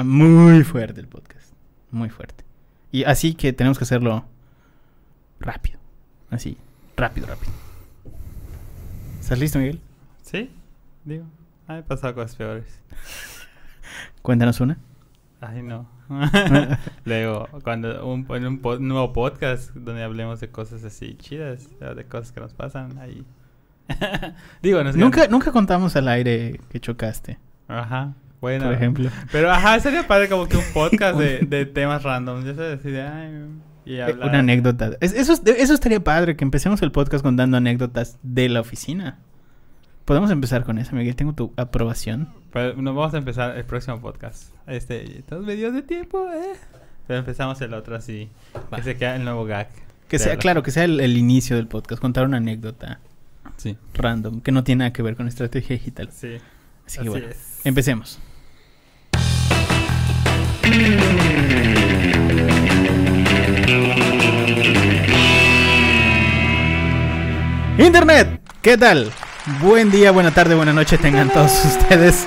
Ah, Muy fuerte el podcast. Muy fuerte. Y así que tenemos que hacerlo rápido. Así, rápido, rápido. ¿Estás listo, Miguel? ¿Sí? Digo, han pasado cosas peores. Cuéntanos una. Ay, no. Luego, cuando un, en un po- nuevo podcast donde hablemos de cosas así chidas, de cosas que nos pasan ahí. Digo, nos Nunca, nunca contamos al aire que chocaste, Ajá. Bueno. por ejemplo. Pero ajá, sería padre como que un podcast de, de temas random. Ya sabes, así de, ay, y Eh, hablar. Una anécdota. Es- eso, es- eso estaría padre, que empecemos el podcast contando anécdotas de la oficina. Podemos empezar con eso, Miguel. Tengo tu aprobación. Pero nos vamos a empezar el próximo podcast. Este, todos medios de tiempo, eh. Pero empezamos el otro así. Va. Que se queda el nuevo gag. Que sea, claro, que sea el, el inicio del podcast. Contar una anécdota Sí. random que no tiene nada que ver con estrategia digital. Sí. Así que bueno, es. empecemos. Internet, ¿qué tal? Buen día, buena tarde, buena noche tengan todos ustedes.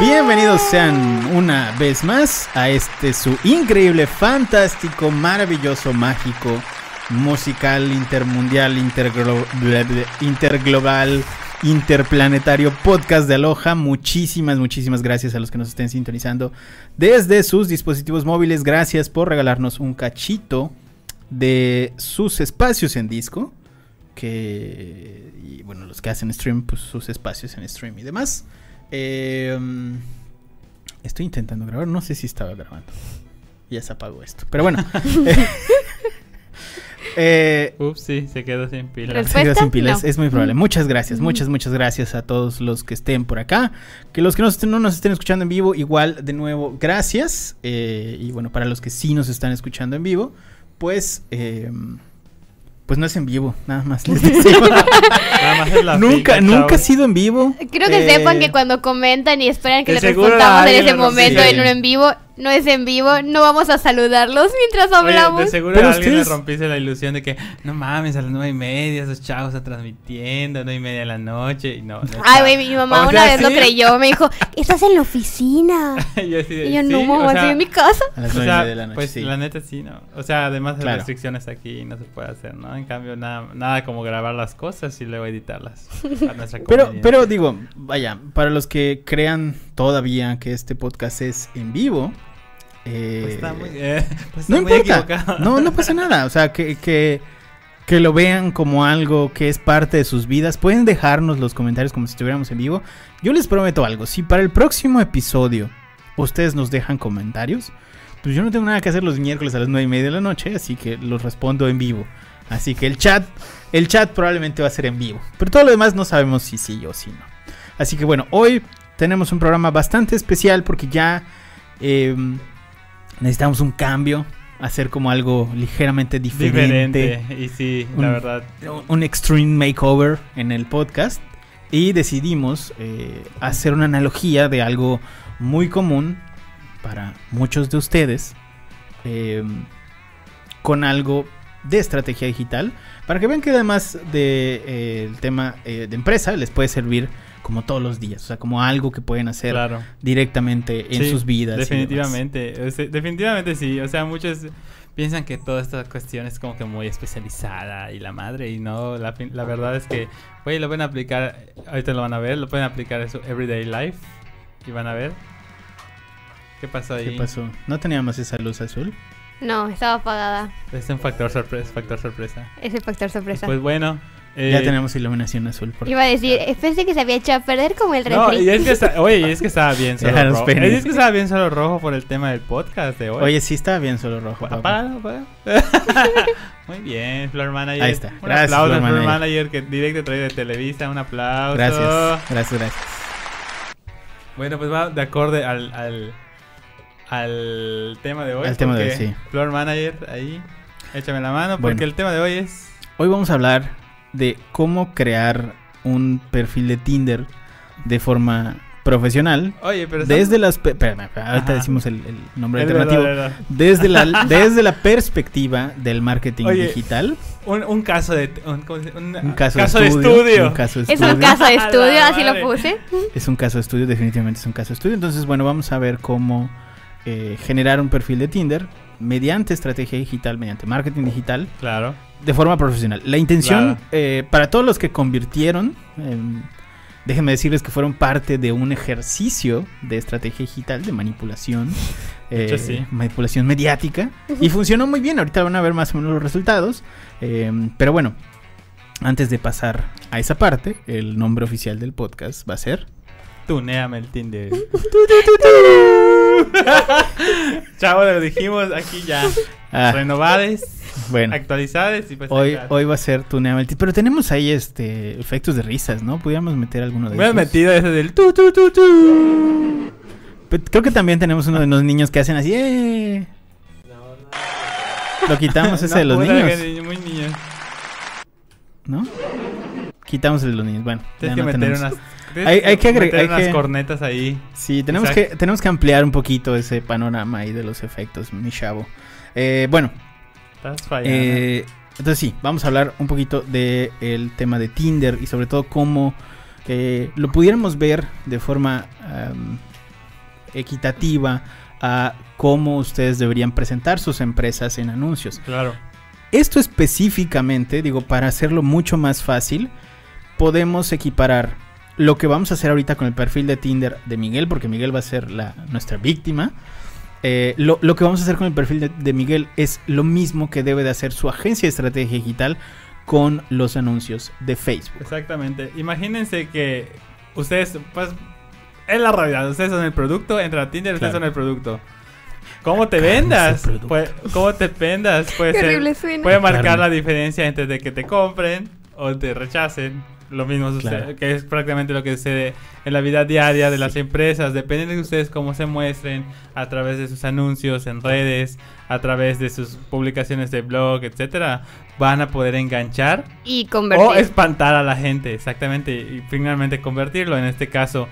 Bienvenidos sean una vez más a este su increíble, fantástico, maravilloso, mágico, musical, intermundial, interglobal, interplanetario podcast de Aloha. Muchísimas, muchísimas gracias a los que nos estén sintonizando desde sus dispositivos móviles. Gracias por regalarnos un cachito de sus espacios en disco. Que, y bueno, los que hacen stream, pues sus espacios en stream y demás. Eh, estoy intentando grabar, no sé si estaba grabando. Ya se apagó esto. Pero bueno. eh, Ups, sí, se quedó sin pila. Respuesta, se quedó sin pilas, no. es muy probable. Muchas gracias, Mm. muchas, muchas gracias a todos los que estén por acá. Que los que nos estén- no nos estén escuchando en vivo, igual, de nuevo, gracias. Eh, y bueno, para los que sí nos están escuchando en vivo, pues, eh, pues no es en vivo, nada más les decimos. Nada más es la nunca, nunca ha sido en vivo. Creo que Eh, sepan que cuando comentan y esperan que les respondamos en ese momento en un en vivo, no es en vivo, no vamos a saludarlos mientras Oye, hablamos. de seguro Pero a alguien ustedes- le rompiste la ilusión de que no mames, a las nueve y media esos chavos están transmitiendo, nueve y media de la noche y no. no Ay, güey, mi mamá O una sea, vez lo creyó, me dijo, estás en la oficina. Y yo, de, Y yo, sí, no, mamá, estoy en mi casa. A las o nueve y sea, media de la noche, pues sí. la neta sí, ¿no? O sea, además de Claro. restricciones aquí no se puede hacer, ¿no? En cambio, nada, nada como grabar las cosas y luego editarlas. a nuestra Pero, pero digo, vaya, para los que crean todavía que este podcast es en vivo, eh, Pues está muy, eh, pues no muy importa. equivocado. No, no pasa nada. O sea, que, que, que lo vean como algo que es parte de sus vidas. Pueden dejarnos los comentarios como si estuviéramos en vivo. Yo les prometo algo. Si para el próximo episodio ustedes nos dejan comentarios, pues yo no tengo nada que hacer los miércoles a las nueve y media de la noche, así que los respondo en vivo. Así que el chat, el chat probablemente va a ser en vivo. Pero todo lo demás no sabemos si sí o si no. Así que bueno, hoy tenemos un programa bastante especial porque ya eh, necesitamos un cambio, hacer como algo ligeramente diferente, Diferente. Y sí, Un- la verdad. un extreme makeover en el podcast y decidimos eh, hacer una analogía de algo muy común para muchos de ustedes eh, con algo de estrategia digital para que vean que además del de, eh, tema eh, de empresa les puede servir como todos los días, o sea, como algo que pueden hacer Claro. directamente en Sí, sus vidas. Definitivamente, o sea, definitivamente sí. O sea, muchos piensan que toda esta cuestión es como que muy especializada y la madre, y no, la, la verdad es que, güey, lo pueden aplicar, ahorita lo van a ver, lo pueden aplicar en su everyday life y van a ver. ¿Qué pasó ahí? ¿Qué pasó? ¿No teníamos esa luz azul? No, estaba apagada. Es un factor sorpresa, factor sorpresa. Ese factor sorpresa. Pues bueno. Eh, ya tenemos iluminación azul. Por... Iba a decir, eh, pensé que se había echado a perder como el No, refri. y es que está, oye, y es que estaba bien solo rojo. pene. Es que estaba bien solo rojo por el tema del podcast de hoy. Oye, sí estaba bien solo rojo. Apágalo, apágalo. Muy bien, Floor Manager. Ahí está. Un Gracias, aplauso, Floor Manager. Manager, que directo trae de Televisa. Un aplauso. Gracias, gracias, gracias. Bueno, pues va de acorde al, al, al tema de hoy. Al tema de hoy, sí. Floor Manager, ahí, échame la mano, porque Bueno. el tema de hoy es... Hoy vamos a hablar de cómo crear un perfil de Tinder de forma profesional. Oye, pero... Desde las... Espérame, ahorita decimos el, el nombre Es alternativo. verdad, es verdad. Desde la, desde la perspectiva del marketing Oye, digital. Un, un caso de... Un, caso, de estudio. Un caso de Es un estudio. caso de estudio, así lo puse. Es un caso de estudio, definitivamente es un caso de estudio. Entonces, bueno, vamos a ver cómo eh, generar un perfil de Tinder mediante estrategia digital, mediante marketing digital, Claro. de forma profesional. La intención, Claro. eh, para todos los que convirtieron, em, déjenme decirles que fueron parte de un ejercicio de estrategia digital, de manipulación, eh, sí. manipulación mediática, y funcionó muy bien. Ahorita van a ver más o menos los resultados. pero bueno, antes de pasar a esa parte, el nombre oficial del podcast va a ser... Tuneame el Tinder. Chavo, lo dijimos aquí ya. Ah, Renovades, bueno. actualizadas y pues. Hoy, acá. hoy va a ser Tinder. Pero tenemos ahí este efectos de risas, ¿no? Podríamos meter alguno de Me esos. metido ese del tu tu tu tu. Creo que también tenemos uno de los niños que hacen así. ¡eh! Lo quitamos ese de los niños, Muy niños. ¿no? Quitamos el niños. Bueno, Tienes que no meter tenemos. unas. Hay- hay que agre- meter hay unas que- cornetas ahí. Sí, tenemos que, tenemos que ampliar un poquito ese panorama ahí de los efectos, mi chavo. Eh, bueno, Estás fallando. Eh, entonces sí, vamos a hablar un poquito del tema de Tinder y sobre todo cómo eh, lo pudiéramos ver de forma equitativa a cómo ustedes deberían presentar sus empresas en anuncios. Claro. Esto específicamente, digo, para hacerlo mucho más fácil, podemos equiparar lo que vamos a hacer ahorita con el perfil de Tinder de Miguel, porque Miguel va a ser la, nuestra víctima. Eh, lo, lo que vamos a hacer con el perfil de, de Miguel es lo mismo que debe de hacer su agencia de estrategia digital con los anuncios de Facebook. Exactamente. Imagínense que ustedes, pues, es la realidad. Ustedes son el producto, entra a Tinder, ustedes Claro. son el producto. ¿Cómo te vendas? Puede- ¿Cómo te vendas? Suena. puede marcar Carne. la diferencia entre de que te compren o te rechacen. Lo mismo sucede, Claro. que es prácticamente lo que sucede en la vida diaria de las empresas. Depende de ustedes cómo se muestren a través de sus anuncios en redes, a través de sus publicaciones de blog, etcétera, van a poder enganchar Y convertir. o espantar a la gente, exactamente, y finalmente convertirlo. En este caso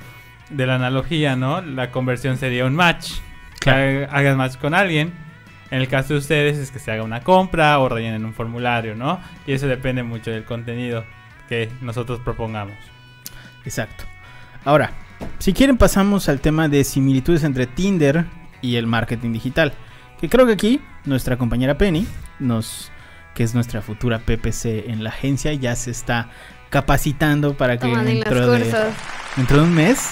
de la analogía, ¿no? La conversión sería un match. Que Claro. hagas match con alguien. En el caso de ustedes es que se haga una compra o rellenen un formulario, ¿no? Y eso depende mucho del contenido que nosotros propongamos. Exacto. Ahora, si quieren pasamos al tema de similitudes entre Tinder y el marketing digital. Que creo que aquí nuestra compañera Penny, nos, que es nuestra futura PPC en la agencia, ya se está capacitando para que dentro de, dentro de un mes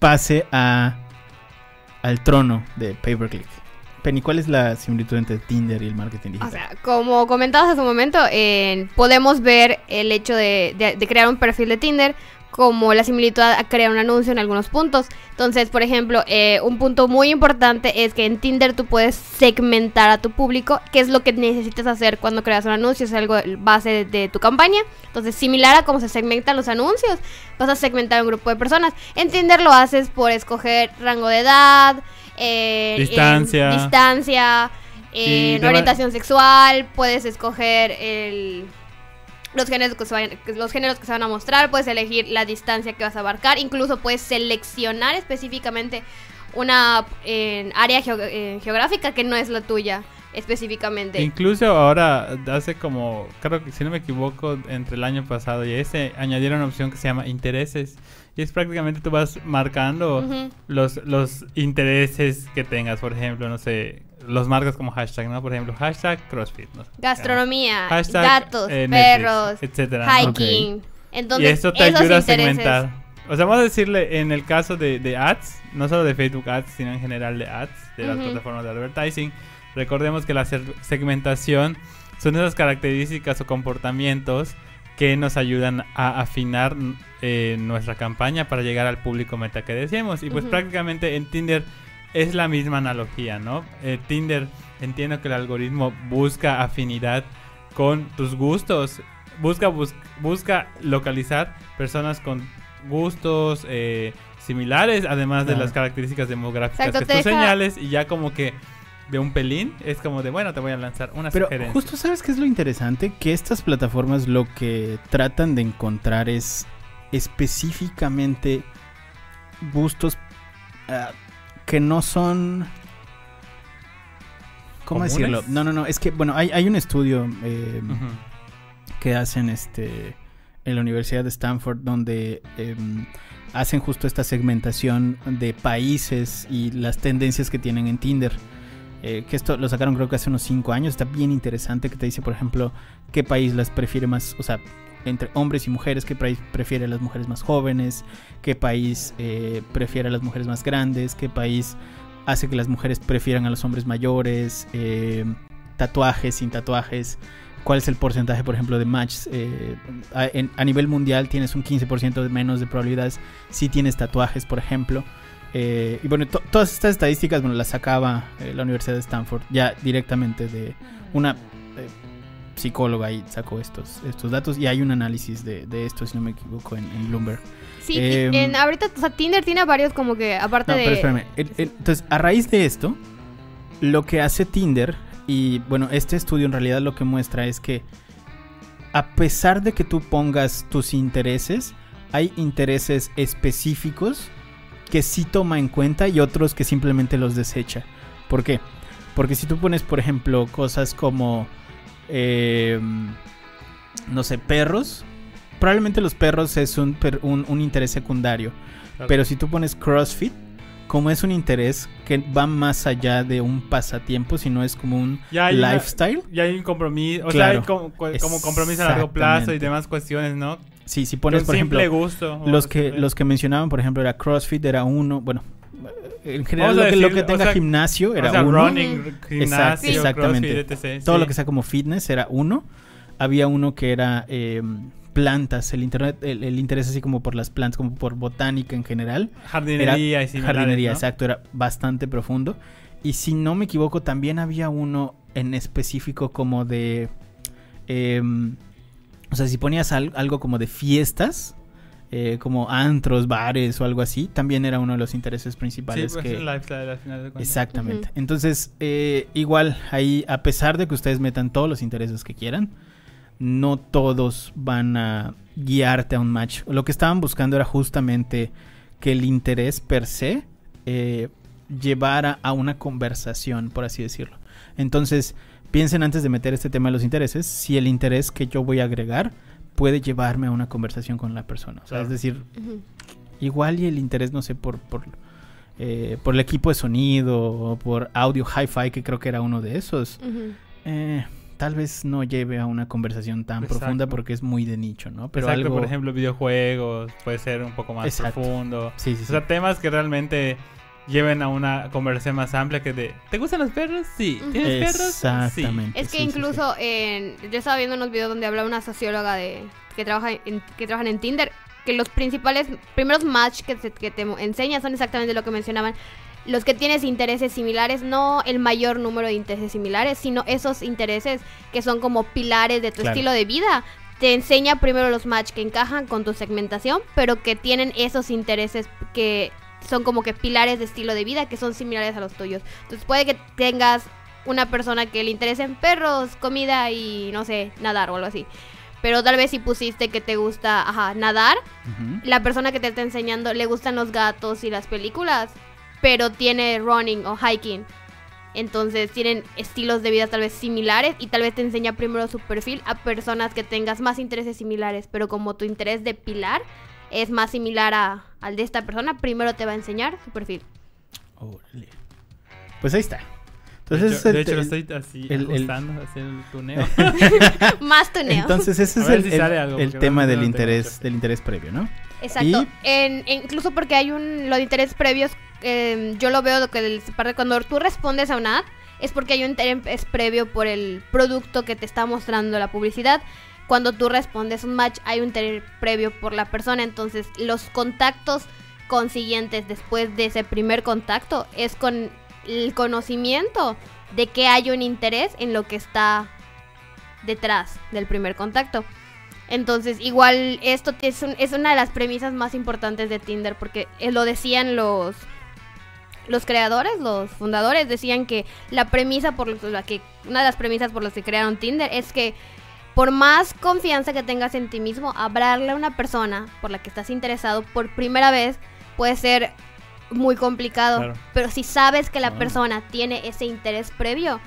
pase a, al trono de Pay Per Click. Penny, ¿cuál es la similitud entre Tinder y el marketing O digital? sea, como comentabas hace un momento, podemos ver el hecho de, crear un perfil de Tinder como la similitud a crear un anuncio en algunos puntos. Entonces, por ejemplo, eh, un punto muy importante es que en Tinder tú puedes segmentar a tu público, que es lo que necesitas hacer cuando creas un anuncio, es algo base de, tu campaña. Entonces, similar a cómo se segmentan los anuncios, vas a segmentar un grupo de personas. En Tinder lo haces por escoger rango de edad, eh, Distancia. en distancia, Y en de va- orientación sexual, puedes escoger el, los, géneros que los géneros que se van a mostrar, puedes elegir la distancia que vas a abarcar, incluso puedes seleccionar específicamente una eh, área eh, geográfica que no es la tuya específicamente. Incluso ahora, hace como, creo que si no me equivoco, entre el año pasado y este, añadieron una opción que se llama intereses. Y es prácticamente tú vas marcando Ujú. los, los intereses que tengas, por ejemplo, no sé, los marcas como hashtag, ¿no? Por ejemplo, hashtag CrossFit. ¿no? Gastronomía, Hashtag, gatos, eh, Netflix, perros, etcétera, hiking. Entonces, y esto te esos ayuda a intereses- segmentar. O sea, vamos a decirle en el caso de, de ads, no solo de Facebook ads, sino en general de ads, de las Ujú. plataformas de advertising. Recordemos que la segmentación son esas características o comportamientos que nos ayudan a afinar eh, nuestra campaña para llegar al público meta que deseamos. Y pues Ujú. prácticamente en Tinder es la misma analogía, ¿no? Eh, Tinder, entiendo que el algoritmo busca afinidad con tus gustos, busca, bus- busca localizar personas con gustos eh, similares, además de las características demográficas Exacto, que te tú deja- señales, y ya como que de un pelín es como de, bueno, te voy a lanzar una Pero sugerencia. justo sabes qué es lo interesante, que estas plataformas lo que tratan de encontrar es específicamente gustos ah, que no son... ¿Cómo ¿Comunes? decirlo? No, no, no, es que, bueno, hay, hay un estudio eh, Ujú. que hacen este en la Universidad de Stanford donde em, hacen justo esta segmentación de países y las tendencias que tienen en Tinder. Eh, que esto lo sacaron creo que hace unos 5 años, está bien interesante que te dice, por ejemplo, qué país las prefiere más, o sea, entre hombres y mujeres, qué país prefiere a las mujeres más jóvenes, qué país eh, prefiere a las mujeres más grandes, qué país hace que las mujeres prefieran a los hombres mayores, eh, tatuajes, sin tatuajes, cuál es el porcentaje, por ejemplo, de matches. Eh, a, nivel mundial tienes un 15% de menos de probabilidades si tienes tatuajes, por ejemplo. Eh, y bueno, to- todas estas estadísticas bueno, las sacaba eh, la Universidad de Stanford ya directamente de una eh, psicóloga ahí sacó estos, estos datos y hay un análisis de, de esto, si no me equivoco, en, en Bloomberg. Sí, Em, en, ahorita, o sea, Tinder tiene varios como que, aparte No, de... pero espérame. El- el- entonces, a raíz de esto, lo que hace Tinder, y bueno, este estudio en realidad lo que muestra es que a pesar de que tú pongas tus intereses, hay intereses específicos que sí toma en cuenta y otros que simplemente los desecha. ¿Por qué? Porque si tú pones, por ejemplo, cosas como, eh, no sé, perros, probablemente los perros es un, un- un interés secundario. Pero si tú pones CrossFit, como es un interés que va más allá de un pasatiempo, sino es como un Ya hay una- lifestyle. Ya hay un compromiso, o Claro. sea, hay como, como compromiso a largo plazo y demás cuestiones, ¿no? Si Por pones, por ejemplo, gusto. los que, los que mencionaban, por ejemplo, era CrossFit, era uno, bueno, en general lo que, lo que o tenga sea, gimnasio era o sea, uno. running, gimnasio, exactamente. CrossFit, etc. Todo sí. lo que sea como fitness era uno. Había uno que era eh, plantas, el internet, el, el interés así como por las plantas, como por botánica en general. Jardinería y similares, jardinería, ¿no? exacto, era bastante profundo. Y si no me equivoco, también había uno en específico como de... em, o sea, si ponías al- algo como de fiestas, eh, como antros, bares o algo así, también era uno de los intereses Sí, principales pues que... el lifestyle al final de cuentas. Exactamente. Entonces, eh, igual, ahí, a pesar de que ustedes metan todos los intereses que quieran, no todos van a guiarte a un match. Lo que estaban buscando era justamente que el interés per se eh, llevara a una conversación, por así decirlo. Entonces, piensen antes de meter este tema de los intereses, si el interés que yo voy a agregar puede llevarme a una conversación con la persona. O sea, Claro. es decir, igual y el interés, no sé, por, por, eh, por el equipo de sonido o por audio hi-fi, que creo que era uno de esos, eh, tal vez no lleve a una conversación tan Exacto. profunda porque es muy de nicho, ¿no? Pero Exacto, algo... por ejemplo, videojuegos, puede ser un poco más Exacto. profundo. Sí, sí, O sí. sea, temas que realmente lleven a una conversación más amplia que de ¿Te gustan los perros? Sí. ¿Tienes perros? Sí. Exactamente. Es que sí, sí, sí. incluso en, yo estaba viendo unos videos donde habla una socióloga de que trabaja en, que trabajan en Tinder que los principales primeros match que, te- que te enseña son exactamente lo que mencionaban los que tienes intereses similares no el mayor número de intereses similares sino esos intereses que son como pilares de tu Claro. estilo de vida te enseña primero los match que encajan con tu segmentación pero que tienen esos intereses que son como que pilares de estilo de vida que son similares a los tuyos entonces puede que tengas una persona que le interesen perros, comida y no sé, nadar o algo así. Pero tal vez si pusiste que te gusta, ajá, nadar, la persona que te está enseñando le gustan los gatos y las películas, pero tiene running o hiking. Entonces tienen estilos de vida tal vez similares y tal vez te enseña primero su perfil a personas que tengas más intereses similares, pero como tu interés de pilar es más similar a- al de esta persona, primero te va a enseñar su perfil. Órale. Pues ahí está. De Entonces, hecho, el- de hecho, lo el- estoy así el- el- ajustando, hacia el tuneo. más tuneo. entonces ese es el, si algo, tema del interés, del interés previo, ¿no? Exacto. Y- En- en- incluso porque hay un. Lo de interés previos. eh, yo lo veo lo que cuando tú respondes a una ad. Es porque hay un interés previo por el producto que te está mostrando la publicidad. Cuando tú respondes un match, hay un interés previo por la persona. Entonces, los contactos consiguientes después de ese primer contacto es con el conocimiento de que hay un interés en lo que está detrás del primer contacto. Entonces, igual esto es, un- es una de las premisas más importantes de Tinder porque eh, lo decían los los creadores, los fundadores decían que la premisa por la que una de las premisas por las que crearon Tinder es que por más confianza que tengas en ti mismo, hablarle a una persona por la que estás interesado por primera vez puede ser muy complicado, Claro. pero si sabes que la Ah. persona tiene ese interés previo,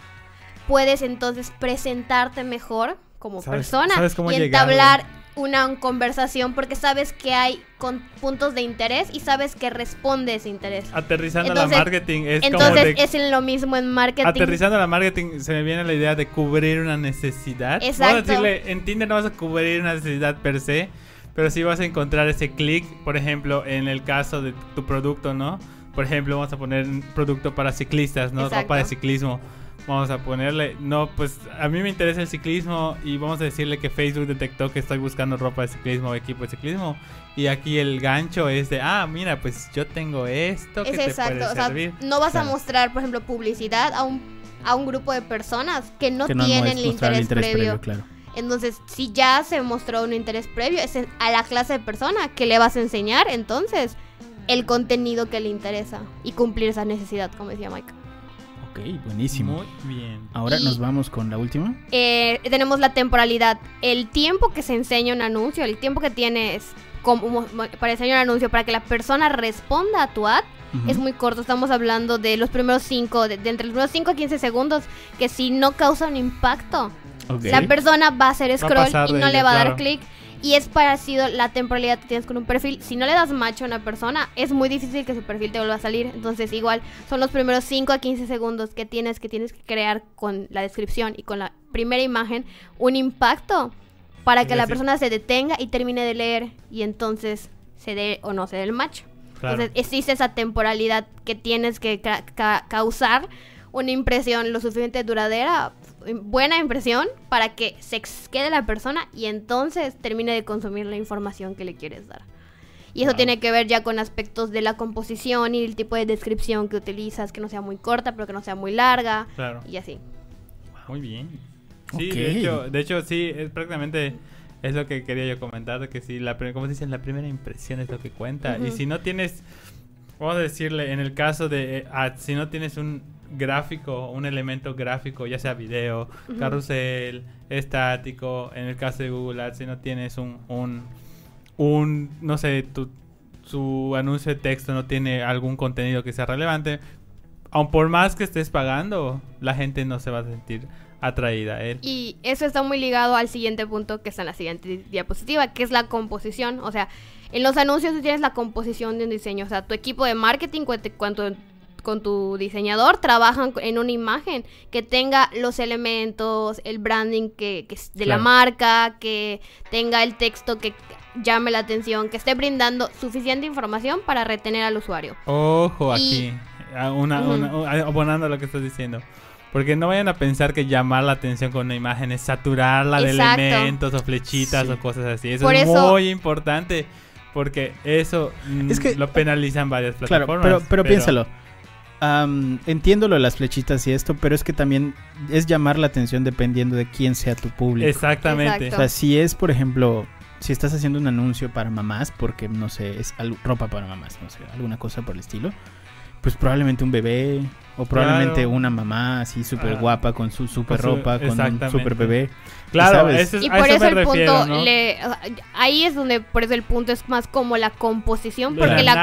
puedes entonces presentarte mejor como Sabes- persona sabes y entablar una conversación porque sabes que hay con puntos de interés y sabes que responde ese interés. Aterrizando Entonces- la marketing es como Entonces de- es lo mismo en marketing. Aterrizando la marketing se me viene la idea de cubrir una necesidad. Vamos a Exacto. decirle, en Tinder no vas a cubrir una necesidad per se, pero sí vas a encontrar ese clic, por ejemplo, en el caso de tu producto, ¿no? Por ejemplo, vamos a poner un producto para ciclistas, ¿no? Exacto. Ropa de ciclismo. Vamos a ponerle, no, pues a mí me interesa el ciclismo y vamos a decirle que Facebook detectó que estoy buscando ropa de ciclismo o equipo de ciclismo. Y aquí el gancho es de, ah, mira, pues yo tengo esto que Es te exacto. puede O sea, servir. no vas Claro. a mostrar, por ejemplo, publicidad a un, a un grupo de personas que no que no, no tienen el interés, previo. claro. Entonces, si ya se mostró un interés previo, es a la clase de persona que le vas a enseñar, entonces, el contenido que le interesa y cumplir esa necesidad, como decía Mike. Ok, buenísimo. Muy bien. Ahora Y- nos vamos con la última. Eh, tenemos la temporalidad. El tiempo que se enseña un anuncio, el tiempo que tienes como, para enseñar un anuncio, para que la persona responda a tu ad, es muy corto. Estamos hablando de los primeros 5, de, de entre los primeros 5 a 15 segundos, que si no causa un impacto, Ok. la persona va a hacer a scroll y no le va a dar clic. Y es parecido la temporalidad que tienes con un perfil. Si no le das match a una persona, es muy difícil que su perfil te vuelva a salir. Entonces, igual, son los primeros 5 a 15 segundos que tienes que tienes que crear con la descripción y con la primera imagen un impacto para que la persona se detenga y termine de leer y entonces se dé o no se dé el match. Claro. Entonces, existe esa temporalidad que tienes que ca- ca- causar una impresión lo suficiente duradera, buena impresión, para que se quede la persona y entonces termine de consumir la información que le quieres dar. Y eso Wow. tiene que ver ya con aspectos de la composición y el tipo de descripción que utilizas, que no sea muy corta, pero que no sea muy larga, Claro. y así. Muy bien. Sí, Ok. de hecho, de hecho sí, es prácticamente es lo que quería yo comentar, que si la como dicen, la primera impresión es lo que cuenta y Ujú. si no tienes vamos a decirle en el caso de eh, ads, si no tienes un gráfico, un elemento gráfico, ya sea video, Ujú. carrusel, estático, en el caso de Google Ads si no tienes un un un no sé, tu su anuncio de texto no tiene algún contenido que sea relevante, aun por más que estés pagando, la gente no se va a sentir atraída a él. Y eso está muy ligado al siguiente punto que está en la siguiente di- diapositiva, que es la composición. O sea, en los anuncios tú tienes la composición de un diseño. O sea, tu equipo de marketing cuanto- con tu diseñador trabajan en una imagen que tenga los elementos, el branding que, que es de la marca, que tenga el texto que llame la atención, que esté brindando suficiente información para retener al usuario. Ojo Y- aquí, a una, una- abonando a lo que estás diciendo. Porque no vayan a pensar que llamar la atención con una imagen es saturarla de Exacto. elementos o flechitas Sí. o cosas así. Eso Por es eso- muy importante. Porque eso mm, Es que- lo penalizan varias Claro, plataformas. pero, pero piénsalo. Am, entiendo lo de las flechitas y esto, pero es que también es llamar la atención dependiendo de quién sea tu público. Exactamente. Exacto. O sea, si es, por ejemplo, si estás haciendo un anuncio para mamás, porque no sé, es ropa para mamás, no sé, alguna cosa por el estilo, pues probablemente un bebé o probablemente Claro. una mamá así súper Ah. guapa con su súper Con su- ropa, con un súper bebé. Claro, ¿sabes? eso es- Y a por eso, eso me el refiero, punto, ¿no? le- o sea, ahí es donde, por eso el punto es más como la composición, El porque la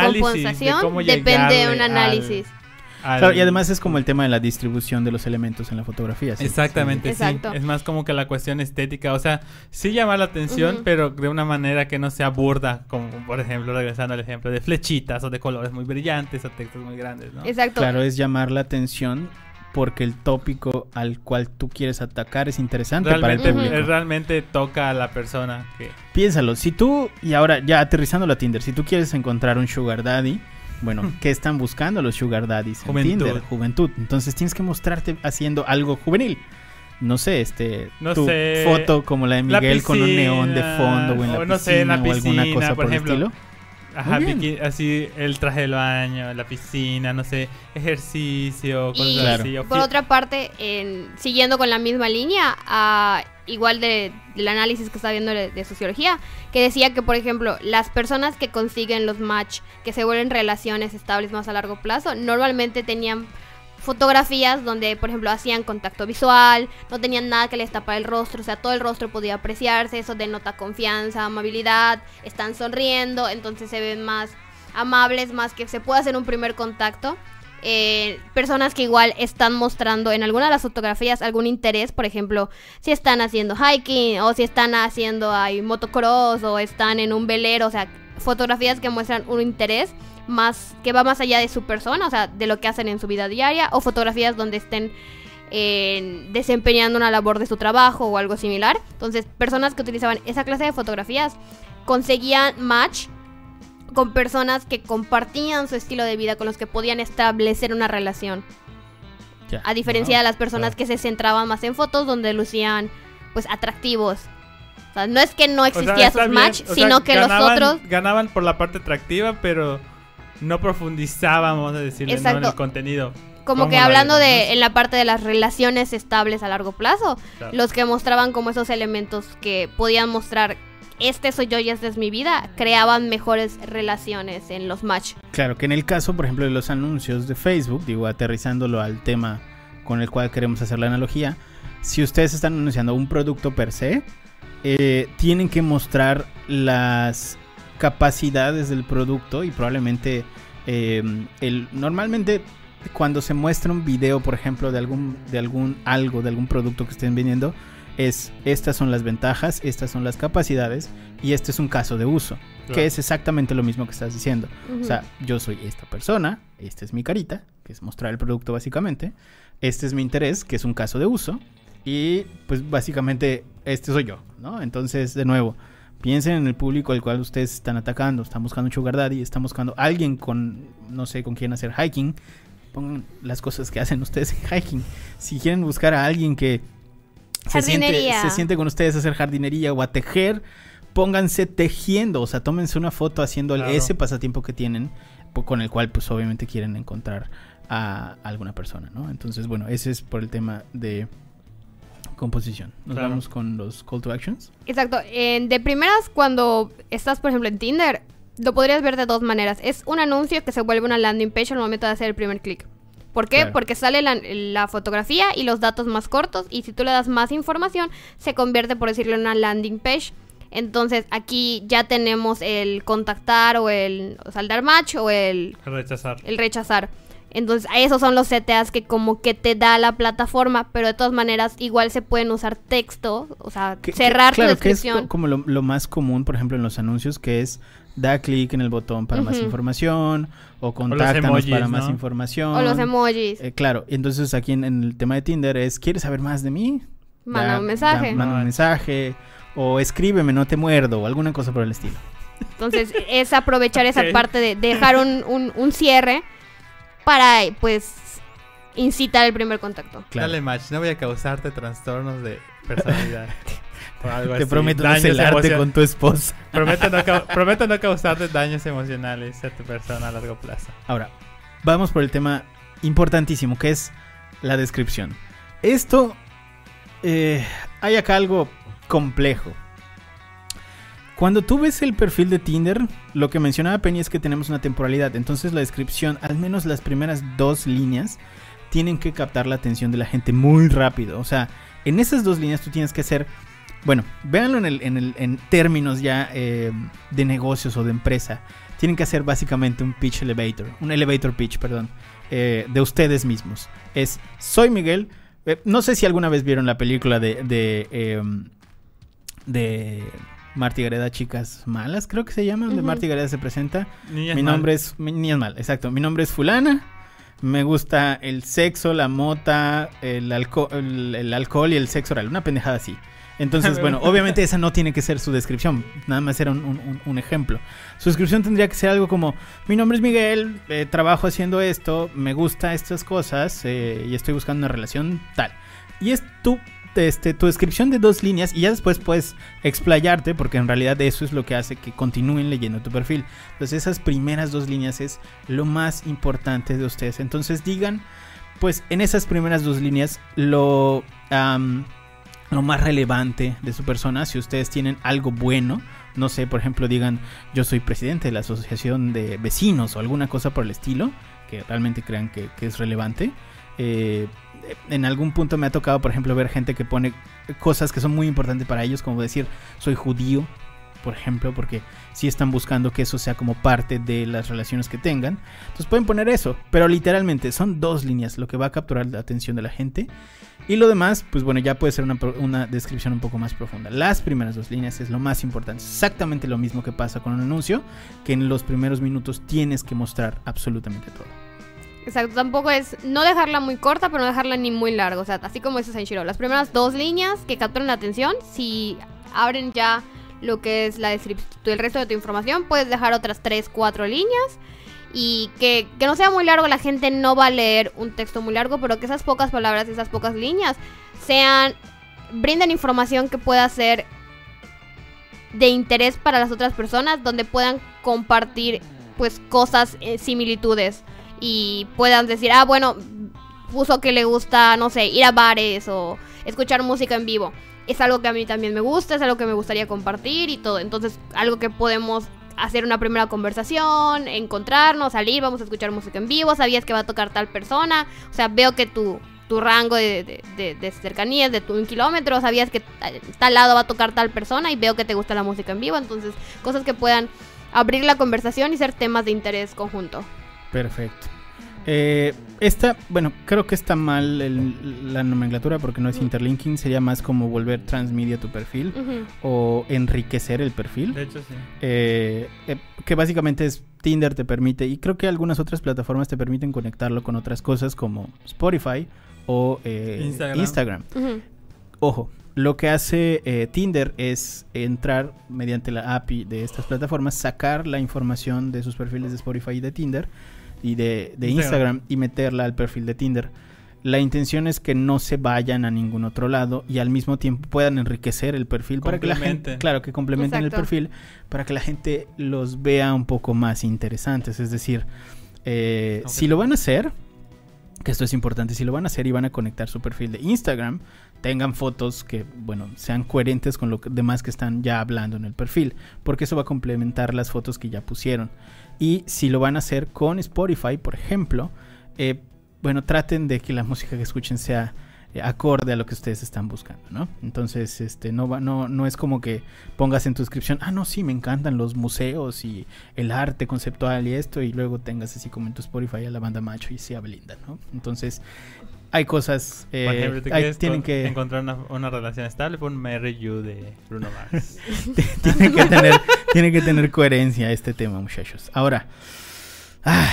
cómo depende de un análisis. Al- Claro, y además es como el tema de la distribución de los elementos en la fotografía. ¿sí? Exactamente, sí. Exacto. Es más como que la cuestión estética. O sea, sí llamar la atención, pero de una manera que no sea burda. Como por ejemplo, regresando al ejemplo de flechitas o de colores muy brillantes o textos muy grandes, ¿no? Exacto. Claro, es llamar la atención porque el tópico al cual tú quieres atacar es interesante para el Realmente, público. eh, realmente toca a la persona que... Piénsalo, si tú, y ahora ya aterrizando la Tinder, si tú quieres encontrar un sugar daddy, bueno, ¿qué están buscando los sugar daddies en Juventud. Tinder? Juventud. Entonces tienes que mostrarte haciendo algo juvenil. No sé, este, No tu sé, foto como la de la Miguel con un neón de fondo o en la o no sé, en la piscina o alguna cosa por por, ejemplo. el estilo. Ajá, así el traje del baño, la piscina, no sé, ejercicio, cosas Y así. por otra parte, en- siguiendo con la misma línea, ah, igual de, del análisis que está viendo de, de sociología, que decía que, por ejemplo, las personas que consiguen los match, que se vuelven relaciones estables más a largo plazo, normalmente tenían fotografías donde, por ejemplo, hacían contacto visual, no tenían nada que les tapara el rostro, o sea, todo el rostro podía apreciarse, eso denota confianza, amabilidad, están sonriendo, entonces se ven más amables, más que se puede hacer un primer contacto. eh, personas que igual están mostrando en alguna de las fotografías algún interés, por ejemplo, si están haciendo hiking o si están haciendo ahí motocross o están en un velero, o sea, fotografías que muestran un interés más que va más allá de su persona, o sea, de lo que hacen en su vida diaria o fotografías donde estén eh, desempeñando una labor de su trabajo o algo similar. Entonces, personas que utilizaban esa clase de fotografías conseguían match con personas que compartían su estilo de vida, con los que podían establecer una relación. A diferencia de las personas que se centraban más en fotos donde lucían pues atractivos. O sea, no es que no O sea, existía bien, match, o sea, sino que ganaban- los otros Ganaban por la parte atractiva, pero no profundizábamos, a decirle, ¿no? en el contenido. como que la hablando de en la parte de las relaciones estables a largo plazo, Claro. los que mostraban como esos elementos que podían mostrar este soy yo y esta es mi vida, creaban mejores relaciones en los match. Claro, que en el caso, por ejemplo, de los anuncios de Facebook, digo, aterrizándolo al tema con el cual queremos hacer la analogía, si ustedes están anunciando un producto per se, eh, tienen que mostrar las capacidades del producto y probablemente eh, el, normalmente cuando se muestra un video, por ejemplo, de algún, de algún algo, de algún producto que estén vendiendo, es estas son las ventajas, estas son las capacidades y este es un caso de uso, Claro. que es exactamente lo mismo que estás diciendo. O sea, yo soy esta persona, esta es mi carita, que es mostrar el producto básicamente, este es mi interés, que es un caso de uso, y pues básicamente este soy yo, ¿no? Entonces, de nuevo, piensen en el público al cual ustedes están atacando, están buscando un sugar daddy, están buscando alguien con, no sé, con quién hacer hiking, pongan las cosas que hacen ustedes en hiking. Si quieren buscar a alguien que se siente, se siente con ustedes a hacer jardinería o a tejer, pónganse tejiendo, o sea, tómense una foto haciendo Claro. ese pasatiempo que tienen, con el cual pues obviamente quieren encontrar a alguna persona, ¿no? Entonces, bueno, ese es por el tema de composición. Nos Claro. vamos con los call to actions. Exacto. En- de primeras, cuando estás, por ejemplo, en Tinder, lo podrías ver de dos maneras. Es un anuncio que se vuelve una landing page al momento de hacer el primer clic. ¿Por qué? Claro. Porque sale la, la fotografía y los datos más cortos y si tú le das más información, se convierte, por decirlo, en una landing page. Entonces aquí ya tenemos el contactar o el, o sea, el dar match o el, Rechazar. el rechazar. Entonces, esos son los CTAs que como que te da la plataforma, pero de todas maneras igual se pueden usar texto, o sea, Que- que- cerrar claro, tu que es descripción. co- como lo, lo más común, por ejemplo, en los anuncios, que es da clic en el botón para más información o contáctanos emojis, para más información. O los emojis. Eh, claro, entonces aquí en, en el tema de Tinder es, ¿quieres saber más de mí? Manda Da- un mensaje. da- manda un mensaje. O escríbeme, no te muerdo. O alguna cosa por el estilo. Entonces, es aprovechar esa parte de dejar un, un- un cierre para, pues, incitar el primer contacto. Claro. Dale match, no voy a causarte trastornos de personalidad. o algo Te así, prometo no daños celarte emocion- con tu esposa. prometo, no prometo no causarte daños emocionales a tu persona a largo plazo. Ahora, vamos por el tema importantísimo, que es la descripción. Esto, eh, hay acá algo complejo. Cuando tú ves el perfil de Tinder, lo que mencionaba Penny es que tenemos una temporalidad. Entonces la descripción, al menos las primeras dos líneas, tienen que captar la atención de la gente muy rápido. O sea, en esas dos líneas tú tienes que hacer, bueno, véanlo en, el, en, el- en términos ya eh, de negocios o de empresa. Tienen que hacer básicamente un pitch elevator, un elevator pitch, perdón, eh, de ustedes mismos. Es, soy Miguel. eh, no sé si alguna vez vieron la película de, de, em, de Marty Gareda, Chicas Malas, creo que se llama, donde Ujú. Marty Gareda se presenta. Niñas Mi mal. nombre es. Mi, niñas mal, exacto. Mi nombre es Fulana. Me gusta el sexo, la mota, el, alco- el, el alcohol y el sexo oral. Una pendejada así. Entonces, bueno, obviamente esa no tiene que ser su descripción. Nada más era un, un- un- un ejemplo. Su descripción tendría que ser algo como: Mi nombre es Miguel, eh, trabajo haciendo esto, me gusta estas cosas eh, y estoy buscando una relación tal. Y es tu, este, tu descripción de dos líneas y ya después puedes explayarte porque en realidad eso es lo que hace que continúen leyendo tu perfil. Entonces esas primeras dos líneas es lo más importante de ustedes. Entonces digan, pues en esas primeras dos líneas lo, lo más relevante de su persona. Si ustedes tienen algo bueno, no sé, por ejemplo digan, yo soy presidente de la asociación de vecinos o alguna cosa por el estilo, que realmente crean que, que es relevante. Eh, en algún punto me ha tocado, por ejemplo, ver gente que pone cosas que son muy importantes para ellos, como decir, soy judío, por ejemplo, porque si están buscando que eso sea como parte de las relaciones que tengan. Entonces pueden poner eso, pero literalmente son dos líneas lo que va a capturar la atención de la gente. Y lo demás, pues bueno, ya puede ser una, una descripción un poco más profunda. Las primeras dos líneas es lo más importante. Exactamente lo mismo que pasa con un anuncio, que en los primeros minutos tienes que mostrar absolutamente todo. Exacto, tampoco es no dejarla muy corta, pero no dejarla ni muy larga. O sea, así como dice Senshiro, las primeras dos líneas que capturan la atención, si abren ya lo que es la descripción, el resto de tu información, puedes dejar otras tres, cuatro líneas. Y que, que no sea muy largo, la gente no va a leer un texto muy largo, pero que esas pocas palabras, esas pocas líneas, sean, brinden información que pueda ser de interés para las otras personas, donde puedan compartir pues cosas, eh, similitudes y puedan decir, ah, bueno, puso que le gusta, no sé, ir a bares o escuchar música en vivo. Es algo que a mí también me gusta, es algo que me gustaría compartir y todo. Entonces, algo que podemos hacer una primera conversación, encontrarnos, salir, vamos a escuchar música en vivo, sabías que va a tocar tal persona, o sea, veo que tu, tu rango de, de, de, de cercanía es de tu, un kilómetro, sabías que tal- tal lado va a tocar tal persona y veo que te gusta la música en vivo, entonces cosas que puedan abrir la conversación y ser temas de interés conjunto. Perfecto. Eh, esta, bueno, creo que está mal el- la nomenclatura porque no es interlinking, sería más como volver transmedia tu perfil o enriquecer el perfil. De hecho, sí. Eh, eh, que básicamente es Tinder te permite y creo que algunas otras plataformas te permiten conectarlo con otras cosas como Spotify o eh, Instagram. Ojo, lo que hace eh, Tinder es entrar mediante la API de estas plataformas, sacar la información de sus perfiles de Spotify y de Tinder y de, de Instagram. Y meterla al perfil de Tinder. La intención es que no se vayan a ningún otro lado y al mismo tiempo puedan enriquecer el perfil para que la gente, claro, que complementen el perfil para que la gente los vea un poco más interesantes. Es decir, eh, si lo van a hacer, que esto es importante, si lo van a hacer y van a conectar su perfil de Instagram, tengan fotos que, bueno, sean coherentes con lo que- demás que están ya hablando en el perfil, porque eso va a complementar las fotos que ya pusieron. Y si lo van a hacer con Spotify, por ejemplo, eh, bueno, traten de que la música que escuchen sea eh, acorde a lo que ustedes están buscando, ¿no? Entonces, este, no, va, no, no es como que pongas en tu descripción, ah, no, sí, me encantan los museos y el arte conceptual y esto, y luego tengas así como en tu Spotify a la banda macho y sea Belinda, ¿no? Entonces, hay cosas, eh, Por ejemplo, ¿te hay- quieres tienen que... encontrar una, una relación estable? Pon Marry You de Bruno Mars. tiene que tener tiene que tener coherencia este tema muchachos ahora ah,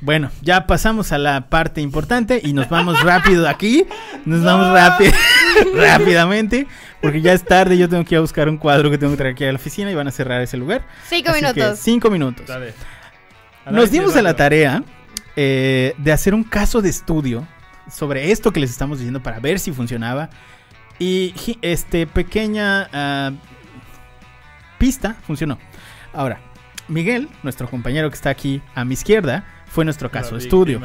bueno ya pasamos a la parte importante y nos vamos rápido aquí nos vamos rápido rápidamente porque ya es tarde yo tengo que ir a buscar un cuadro que tengo que traer aquí a la oficina y van a cerrar ese lugar Cinco Así que minutos. cinco minutos Dale. nos dimos a la tarea eh, de hacer un caso de estudio sobre esto que les estamos diciendo para ver si funcionaba. Y este pequeña ah, pista funcionó. Ahora, Miguel, nuestro compañero que está aquí a mi izquierda, fue nuestro caso La de estudio.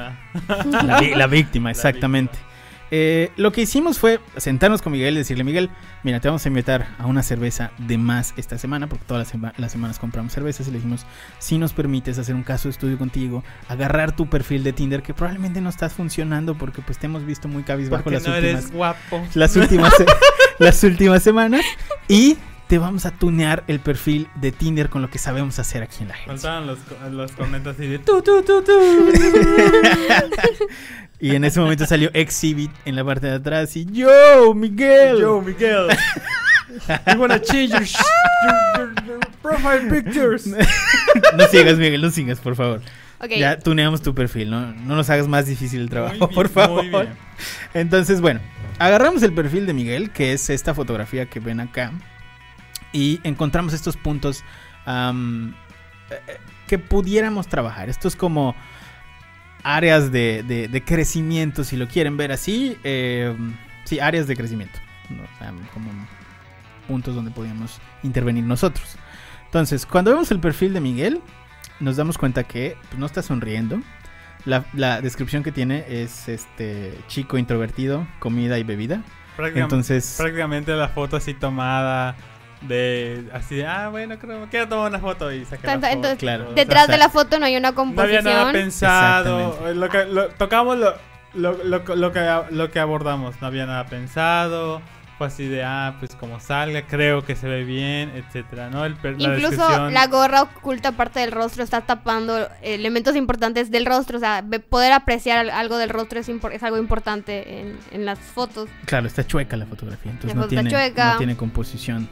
La, víctima, exactamente. Eh, lo que hicimos fue sentarnos con Miguel y decirle, Miguel, mira, te vamos a invitar a una cerveza de más esta semana, porque todas las, sema- las semanas compramos cervezas y le dijimos, si nos permites hacer un caso de estudio contigo, agarrar tu perfil de Tinder, que probablemente no estás funcionando porque pues te hemos visto muy cabizbajo Porque las no últimas eres guapo. las últimas, las últimas semanas y te vamos a tunear el perfil de Tinder con lo que sabemos hacer aquí en la agencia. Faltaban los, los comentarios así de tu, tu, tu, tu. Y en ese momento salió Exhibit en la parte de atrás y yo, Miguel. Yo, Miguel. We wanna change your, your, your- your profile pictures. No sigas, Miguel, no sigas, por favor. Ya tuneamos tu perfil, ¿no? No nos hagas más difícil el trabajo, Muy bien, por favor. muy bien. Entonces, bueno, agarramos el perfil de Miguel, que es esta fotografía que ven acá, y encontramos estos puntos eh, eh, que pudiéramos trabajar. Esto es como áreas de, de- de crecimiento, si lo quieren ver así. eh, sí, áreas de crecimiento. ¿no? O sea, como puntos donde podíamos intervenir nosotros. Entonces, cuando vemos el perfil de Miguel, nos damos cuenta que pues, no está sonriendo. La, la descripción que tiene es este chico introvertido, comida y bebida. Prácticamente, Entonces, prácticamente la foto así tomada de así de ah bueno creo quiero tomar una foto y sacar Tanto- la foto. entonces, Claro. Detrás O sea, de la foto no hay una no había nada composición. pensado lo que lo- tocamos lo, lo, lo, lo que lo que abordamos no había nada pensado fue así de, ah, pues como salga, creo que se ve bien, etcétera, ¿no? El la Incluso la gorra oculta parte del rostro, está tapando elementos importantes del rostro. O sea, poder apreciar al- algo del rostro es, impor- es algo importante en, en las fotos. Claro, está chueca la fotografía, entonces La no foto está tiene, chueca. no tiene composición.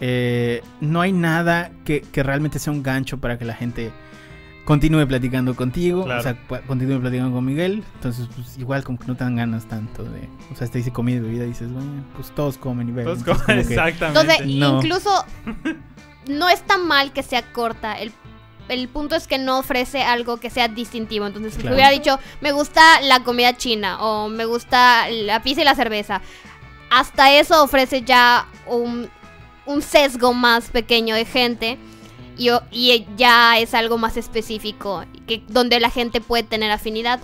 Eh, no hay nada que, que realmente sea un gancho para que la gente continúe platicando contigo, Claro. o sea, continúe platicando con Miguel. Entonces, pues igual como que no te dan ganas tanto de... O sea, te dice comida y bebida y dices, bueno, pues todos comen y beben. Todos entonces que- exactamente. Entonces, No. incluso no está mal que sea corta. El, el punto es que no ofrece algo que sea distintivo. Entonces, si Claro. hubiera dicho, me gusta la comida china o me gusta la pizza y la cerveza, hasta eso ofrece ya un, un sesgo más pequeño de gente. Y, ya es algo más específico, que, donde la gente puede tener afinidad.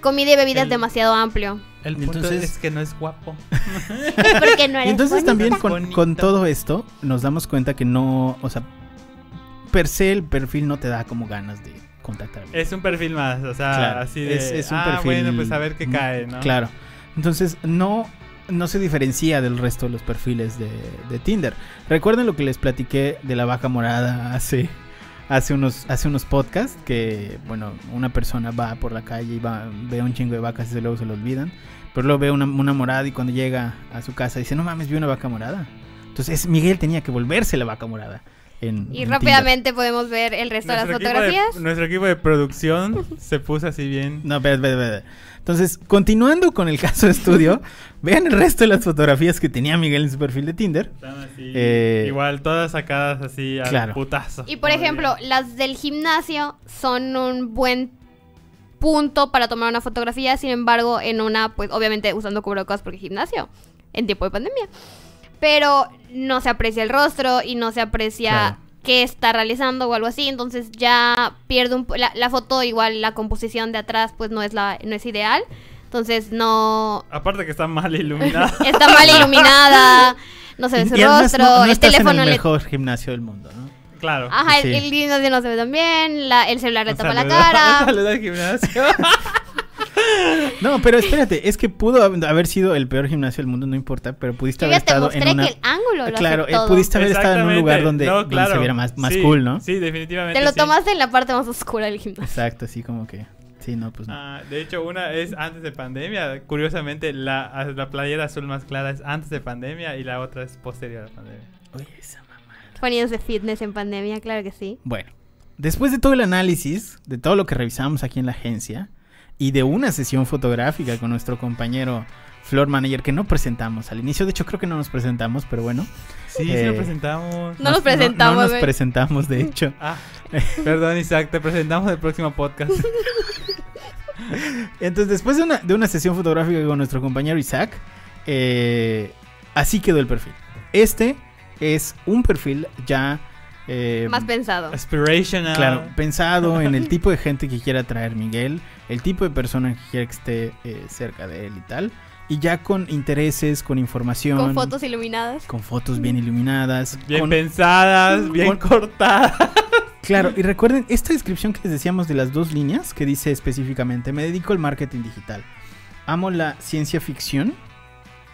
Comida y bebida es demasiado amplio. El punto Entonces- es que no es guapo. Porque no Y eres entonces bonita. también con, todo esto nos damos cuenta que no, o sea, per se el perfil no te da como ganas de contactar. Es un perfil más, o sea, Claro, así de, es- es un ah, perfil bueno, pues a ver qué cae, ¿no? Claro. Entonces, no, no se diferencia del resto de los perfiles de, de Tinder. Recuerden lo que les platiqué de la vaca morada hace, hace, unos, hace unos podcasts, que, bueno, una persona va por la calle y va, ve un chingo de vacas y luego se lo olvidan. Pero luego ve una, una morada y cuando llega a su casa dice, no mames, vi una vaca morada. Entonces, Miguel tenía que volverse la vaca morada. En, Y en rápidamente podemos ver el resto de las Nuestro equipo de, fotografías. nuestro equipo de producción se puso así bien. No, espera, espera, espera. Entonces, continuando con el caso de estudio, vean el resto de las fotografías que tenía Miguel en su perfil de Tinder. Están así, Eh, igual, todas sacadas así al claro. putazo. Y por ejemplo, las del gimnasio son un buen punto para tomar una fotografía, sin embargo, en una, pues obviamente usando cubrebocas porque gimnasio, en tiempo de pandemia. Pero no se aprecia el rostro y no se aprecia Claro. qué está realizando o algo así, entonces ya pierde un po- la, la foto igual la composición de atrás pues no es la no es ideal. Entonces no Aparte que está mal iluminada. está mal iluminada, no se ve su Y rostro, no, no el estás teléfono en el le mejor gimnasio del mundo, ¿no? claro. Ajá, Sí. el, el gimnasio no se ve tan bien, la- el celular le tapa la cara. un saludo al gimnasio. No, pero espérate, es que pudo hab- haber sido el peor gimnasio del mundo, no importa, pero pudiste Yo haber ya te estado mostré en una... que el ángulo lo Claro, hace eh, todo. pudiste haber estado en un lugar donde, No, donde se viera más, más Sí, cool, ¿no? Sí, definitivamente. Te lo sí. tomaste en la parte más oscura del gimnasio. Exacto, así como que... Sí, no, pues no. Ah, de hecho, una es antes de pandemia. Curiosamente, la, la playera azul más clara es antes de pandemia y la otra es posterior a la pandemia. Oye, esa mamá. Poniéndose fitness en pandemia, claro que sí. Bueno, después de todo el análisis, de todo lo que revisamos aquí en la agencia y de una sesión fotográfica con nuestro compañero Floor Manager que no presentamos al inicio, de hecho creo que no nos presentamos, pero bueno. Sí, Eh, sí lo presentamos. No nos presentamos, No, nos presentamos, de hecho. Ah, perdón, Isaac, te presentamos el próximo podcast. Entonces, después de una, de una sesión fotográfica con nuestro compañero Isaac, eh, así quedó el perfil. Este es un perfil ya... eh, Más pensado. Aspirational. Claro, pensado en el tipo de gente que quiera traer Miguel, el tipo de persona que quiera que esté eh, cerca de él y tal. Y ya con intereses, con información. Con fotos iluminadas. con fotos bien iluminadas. Bien con- pensadas, bien con- cortadas. Claro, y recuerden esta descripción que les decíamos de las dos líneas que dice específicamente, me dedico al marketing digital. Amo la ciencia ficción,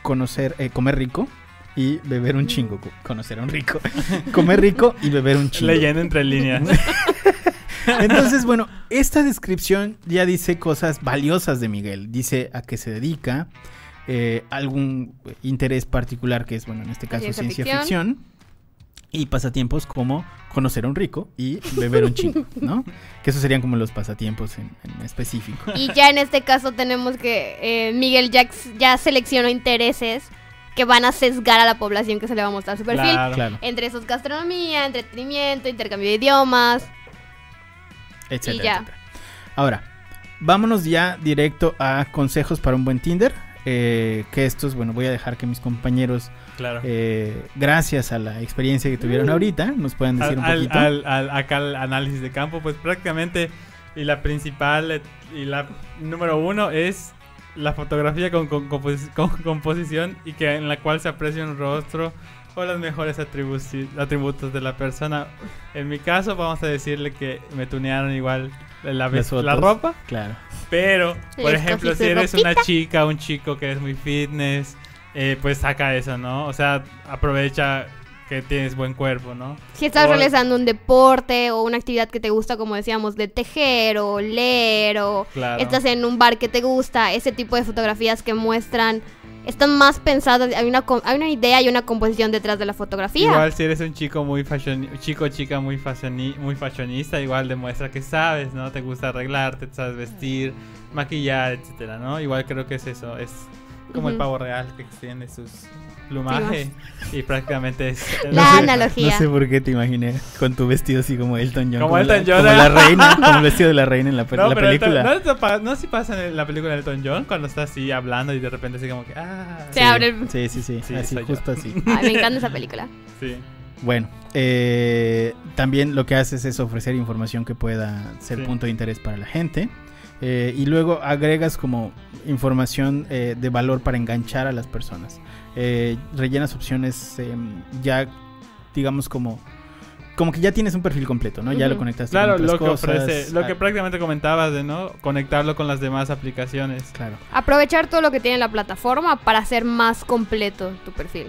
conocer, eh, comer rico y beber un chingo. Co- Conocer a un rico. comer rico y beber un chingo. Leyendo entre líneas. Entonces, bueno, esta descripción ya dice cosas valiosas de Miguel. Dice a qué se dedica, eh, algún interés particular que es, bueno, en este caso Ciencia ciencia, ficción. ficción. Y pasatiempos como conocer a un rico y beber un chingo, ¿no? Que esos serían como los pasatiempos en, en específico. Y ya en este caso tenemos que eh, Miguel Jax ya seleccionó intereses que van a sesgar a la población que se le va a mostrar su perfil. Claro. Claro, Entre esos gastronomía, entretenimiento, intercambio de idiomas. etcétera, Y ya. etcétera. Ahora, vámonos ya directo a consejos para un buen Tinder. eh, que estos, bueno, voy a dejar que mis compañeros Claro. eh, gracias a la experiencia que tuvieron ahorita, nos pueden decir al, un poquito. al- al- acá el análisis de campo, pues prácticamente y la principal eh, y la número uno es la fotografía con, con compos- con composición y que en la cual se aprecia un rostro o los mejores atributos de la persona. En mi caso vamos a decirle que me tunearon igual la, la ropa, Claro. pero por ejemplo si eres una chica, un chico que es muy fitness, eh, pues saca eso, ¿no? O sea, aprovecha que tienes buen cuerpo, ¿no? Si estás O- realizando un deporte o una actividad que te gusta, como decíamos, de tejer o leer o Claro. estás en un bar que te gusta, ese tipo de fotografías que muestran, están más pensadas, hay una, hay una idea y una composición detrás de la fotografía. Igual si eres un chico muy fashion, chico chica muy fashioni- muy fashionista, igual demuestra que sabes, ¿no? Te gusta arreglarte, te sabes vestir, maquillar, etcétera, ¿no? Igual creo que es eso, es como el pavo real que extiende sus plumaje y prácticamente es La No sé- analogía. No sé por qué te imaginé con tu vestido así como Elton John. Como Elton John, Como ¿eh? la reina, como el vestido de la reina en la, No, la pero película. Elton- no, no si pasa en la película de Elton John cuando está así hablando y de repente así como que ah Se abre el- Sí, sí, sí, Sí, así, yo. justo así. Ay, me encanta esa película. sí Bueno, eh, también lo que haces es ofrecer información que pueda ser Sí. punto de interés para la gente. eh, y luego agregas como información eh, de valor para enganchar a las personas. Eh, rellenas opciones eh, ya, digamos, como, como que ya tienes un perfil completo, ¿no? Ya lo Ujú. conectas claro con lo otras que cosas. ofrece lo que prácticamente comentabas de no conectarlo con las demás aplicaciones Claro. Aprovechar todo lo que tiene la plataforma para hacer más completo tu perfil.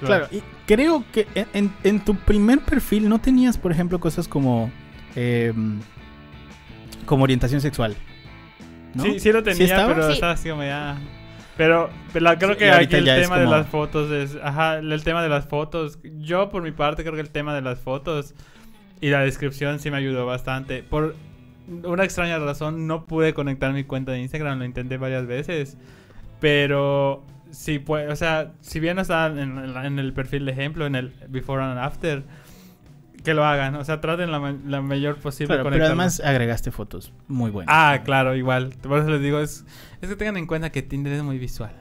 Claro, y creo que en, en- tu primer perfil no tenías, por ejemplo, cosas como eh, como orientación sexual. ¿no? Sí, sí lo tenía, estaba? pero Sí. estaba así como ya. Pero, creo Sí, que aquí el tema de las fotos es. Ajá, el tema de las fotos. Yo, por mi parte, creo que el tema de las fotos y la descripción sí me ayudó bastante. Por una extraña razón, no pude conectar mi cuenta de Instagram, lo intenté varias veces. Pero sí, pues, o sea, si bien no está en, en el perfil de ejemplo, en el before and after, que lo hagan. O sea, traten la, la mayor posible Claro, pero además agregaste fotos muy buenas. Ah, claro, igual. Por eso les digo, es, es que tengan en cuenta que Tinder es muy visual.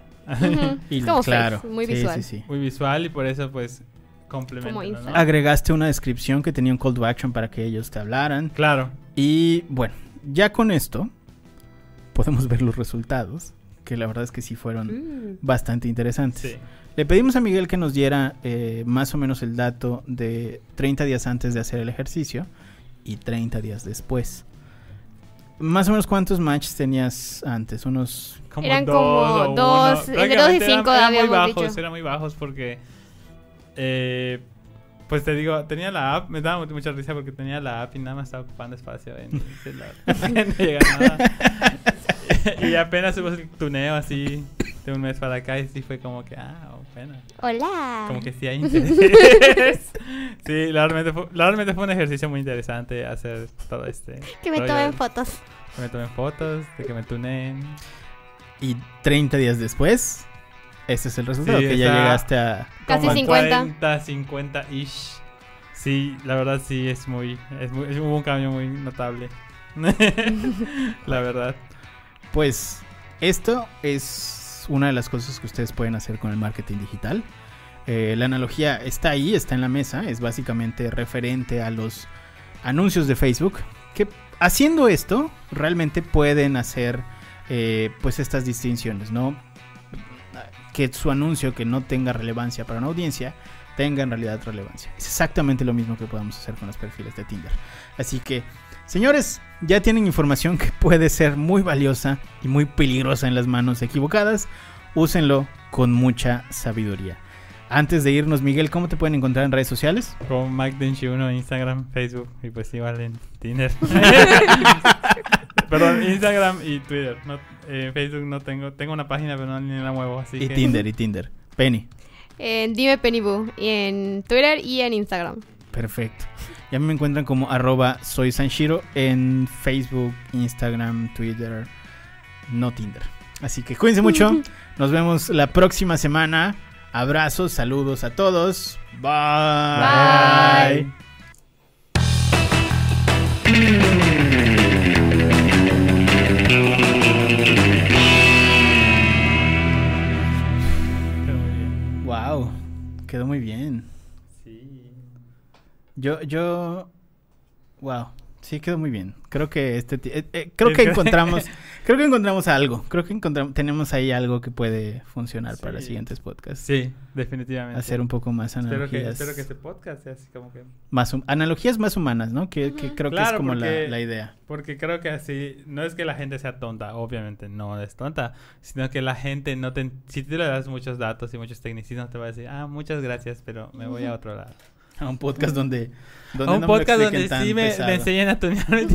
Y Es como claro, Face, muy sí, visual. sí, sí. muy visual y por eso pues complementa. Como ¿no? Agregaste una descripción que tenía un call to action para que ellos te hablaran. Claro. Y bueno, ya con esto podemos ver los resultados, que la verdad es que sí fueron Mm. bastante interesantes. Sí. Le pedimos a Miguel que nos diera eh, más o menos el dato de 30 días antes de hacer el ejercicio y 30 días después. Más o menos cuántos matches tenías antes, unos... Como Eran dos como dos, entre dos y Prácticamente eran- cinco eran, muy bajos, dicho. eran muy bajos porque eh, pues te digo, tenía la app, me daba mu- mucha risa porque tenía la app y nada más estaba ocupando espacio en el celular. no llega nada. Y apenas hubo el tuneo así de un mes para acá y sí fue como que, ah, bueno. Hola. Como que sí hay interés. sí, realmente fue, realmente fue un ejercicio muy interesante hacer todo este. Que me rollo tomen fotos. Que me tomen fotos, de que me tuneen. Y 30 días después, ese es el resultado, Sí, que ya llegaste a... Casi como 50. 40, 50 ish. Sí, la verdad sí es muy, es muy es- un cambio muy notable. la verdad. Pues esto es una de las cosas que ustedes pueden hacer con el marketing digital. Eh, la analogía está ahí, está en la mesa, es básicamente referente a los anuncios de Facebook, que haciendo esto realmente pueden hacer eh, pues estas distinciones, ¿no? Que su anuncio que no tenga relevancia para una audiencia tenga en realidad relevancia. Es exactamente lo mismo que podemos hacer con los perfiles de Tinder. Así que, señores, ya tienen información que puede ser muy valiosa y muy peligrosa en las manos equivocadas. Úsenlo con mucha sabiduría. Antes de irnos, Miguel, ¿cómo te pueden encontrar en redes sociales? Como Mike Denshi 1 Instagram, Facebook y pues igual en Tinder. Perdón, Instagram y Twitter. No, eh, Facebook no tengo. Tengo una página, pero no ni la muevo. Así y que... Tinder, y Tinder. Penny. En Dime Penny Boo, y en Twitter y en Instagram. Perfecto. Ya me encuentran como arroba soy Sanshiro en Facebook, Instagram, Twitter, no Tinder. Así que cuídense mucho. Nos vemos la próxima semana. Abrazos, saludos a todos. Bye. Bye. Wow, quedó muy bien. Yo, yo, wow, Sí, quedó muy bien. Creo que este eh, eh, creo que encontramos creo que encontramos algo. Creo que encontramos tenemos ahí algo que puede funcionar para los siguientes podcasts. Sí, definitivamente. Hacer un poco más espero que, analogías. espero que este podcast sea así como que... más hum- analogías más humanas, ¿no? Que, creo que es como la, porque- la idea. Porque creo que así, no es que la gente sea tonta, obviamente no es tonta, sino que la gente no te... Si tú le das muchos datos y muchos tecnicismos, te va a decir, ah, muchas gracias, pero me voy a otro lado. A un podcast donde, donde A un no podcast donde sí me, me enseñan a tunear.